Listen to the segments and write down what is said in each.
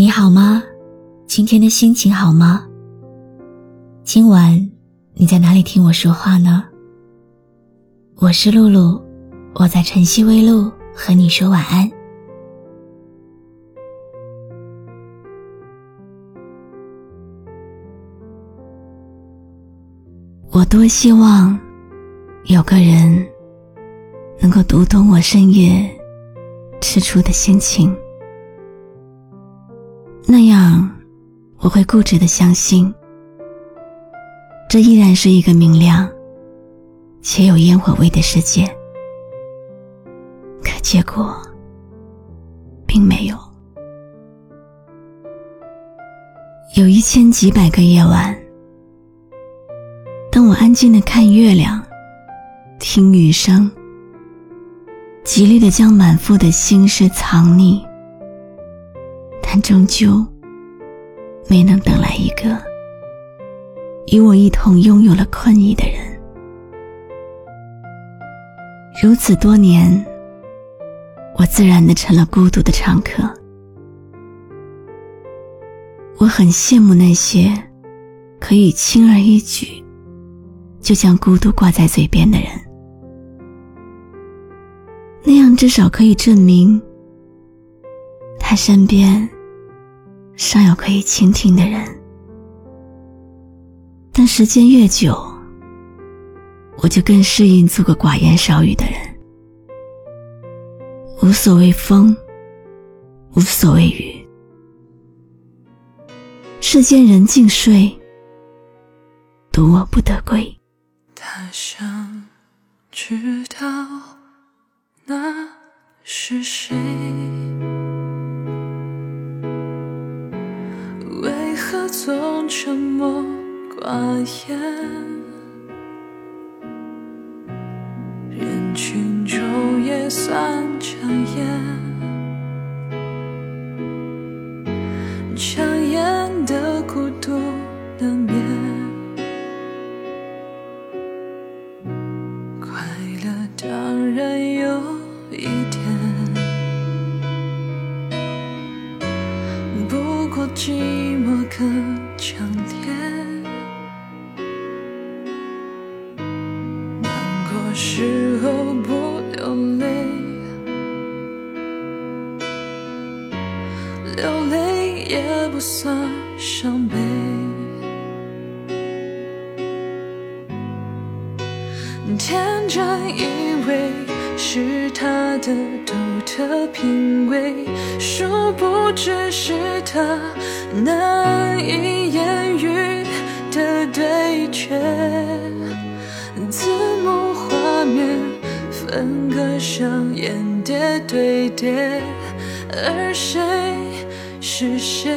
你好吗？今天的心情好吗？今晚你在哪里听我说话呢？我是露露，我在晨曦微露和你说晚安。我多希望有个人能够读懂我深夜吃醋的心情，那样我会固执的相信，这依然是一个明亮且有烟火味的世界。可结果并没有，有一千几百个夜晚。当我安静的看月亮，听雨声，极力的将满腹的心事藏匿，终究没能等来一个与我一同拥有了困意的人。如此多年，我自然的成了孤独的常客。我很羡慕那些可以轻而易举。就将孤独挂在嘴边的人，那样至少可以证明他身边尚有可以倾听的人。但时间越久，我就更适应做个寡言少语的人，无所谓风，无所谓雨，世间人尽睡，独我不得归。他想知道那是谁，何总沉默寡言？人群中也算抢眼，抢眼的孤独难免。快乐当然有一点寂寞更强烈，难过时候不流泪，流泪也不算伤悲。天真以为是他的的品味，殊不知是他。难以言喻的对决，字幕画面分割上演叠对叠，而谁是谁？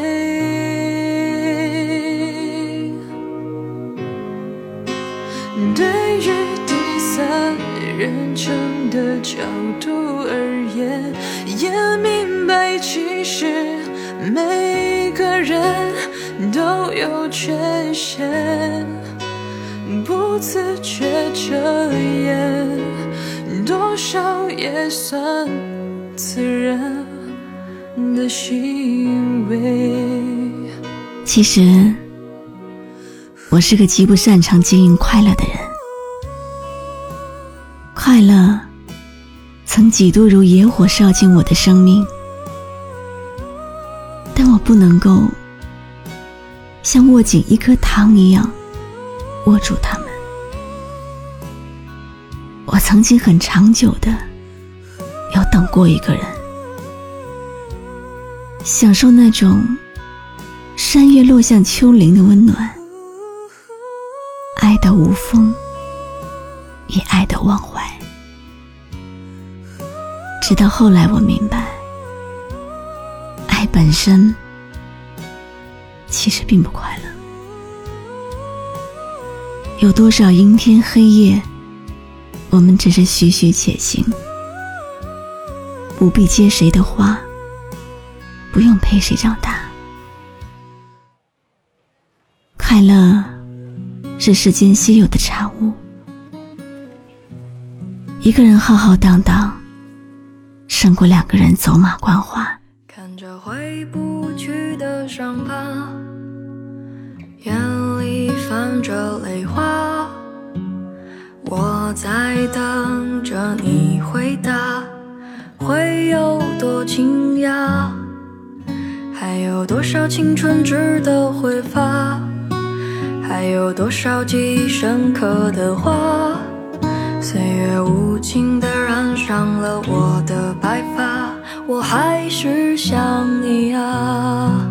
对于第三人称的角度而言，也明白其实每。个人都有缺陷，不自觉遮掩，多少也算自然的行为。其实，我是个极不擅长经营快乐的人，快乐几度如野火烧尽我的生命。但我不能够像握紧一颗糖一样握住它们。我曾经很长久的要等过一个人，享受那种山月落向丘陵的温暖，爱的无风，也爱的忘怀。直到后来，我明白，爱本身。其实并不快乐。有多少阴天黑夜，我们只是徐徐且行，不必接谁的话，不用陪谁长大。快乐是世间稀有的产物，一个人浩浩荡荡，胜过两个人走马观花。看着回不去的伤疤，眼里泛着泪花。我在等着你回答，会有多惊讶？还有多少青春值得挥发？还有多少记忆深刻的话？岁月无情的上了我的白发，我还是想你啊。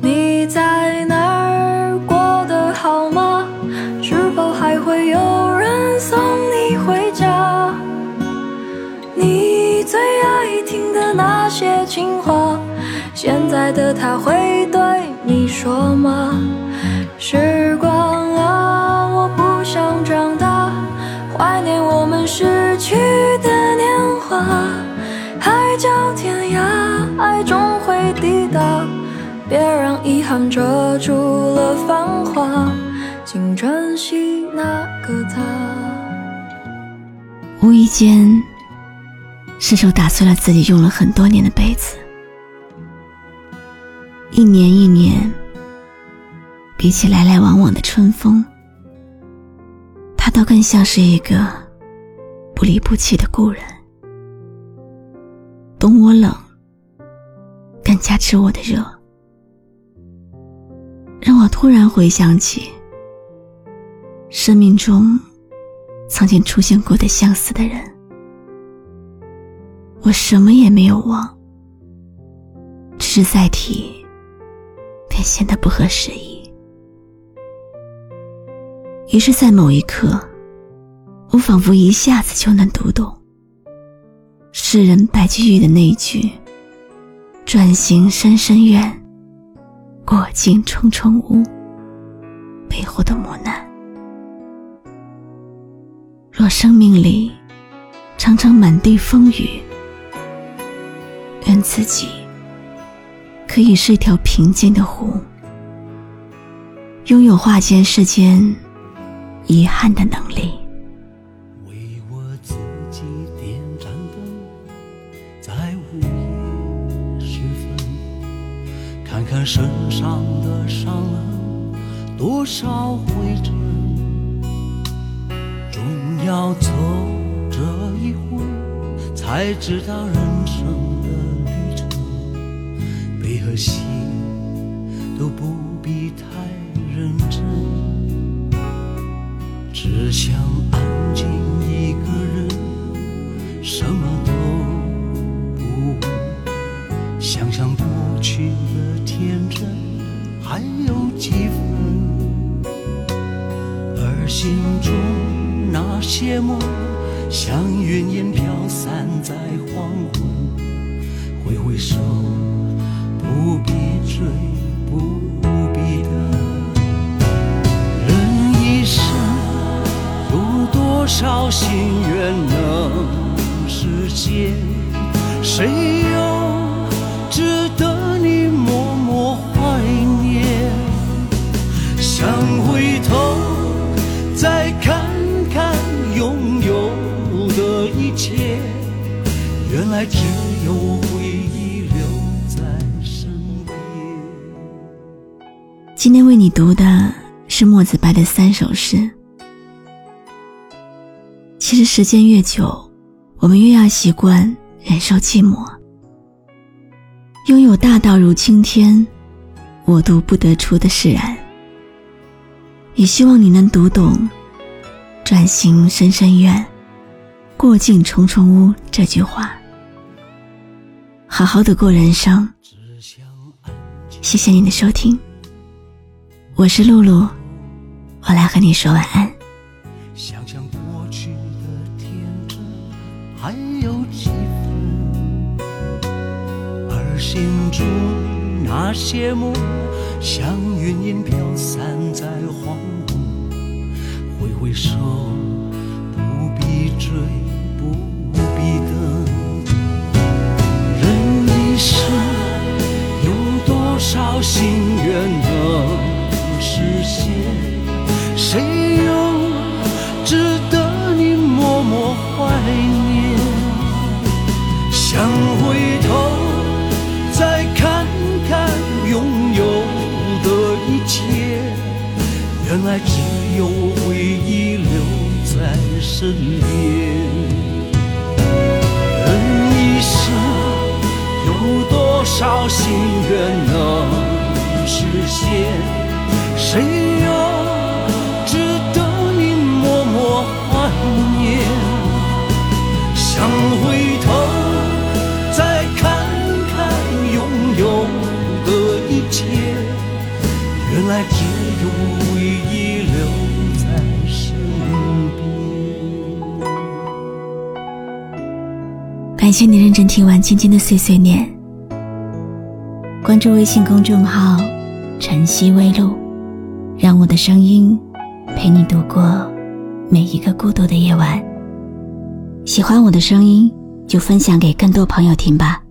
你在哪儿过得好吗？是否还会有人送你回家？你最爱听的那些情话，现在的他会对你说吗？让遗憾遮住了繁华，请珍惜那个他。无意间，失手打碎了自己用了很多年的杯子。一年一年，比起来来往往的春风，它倒更像是一个。不离不弃的故人，懂我冷，更加知我的热，让我突然回想起生命中曾经出现过的相似的人。我什么也没有忘，只是再提，便显得不合时宜。于是，在某一刻。我仿佛一下子就能读懂诗人白居易的那一句“转行深深院，过尽重重屋”背后的磨难。若生命里常常满地风雨，愿自己可以是一条平静的湖，拥有化解世间遗憾的能力。多少灰尘，总要走这一回，才知道人生的旅程，悲和喜都不必太认真，只想安静一个人，什么都不问，想想过去的。天真还有几分，心中那些梦，像云烟飘散在黄昏。挥挥手，不必追，不必等。人一生有多少心愿能实现？谁来只有回忆留在身边。今天为你读的是墨子白的三首诗。其实时间越久，我们越要习惯忍受寂寞。拥有大道如青天，我独不得出的释然。也希望你能读懂“转行深深怨，过尽重重屋”这句话，好好的过人生。谢谢你的收听，我是露露，我来和你说晚安。想想过去的天真还有几分，而心中那些梦。像云烟飘散在黄昏，挥挥手，不必追，来只有回忆留在身边。人一生有多少心愿能实现？请你认真听完今天的碎碎念。关注微信公众号“晨曦微露”，让我的声音陪你度过每一个孤独的夜晚。喜欢我的声音，就分享给更多朋友听吧。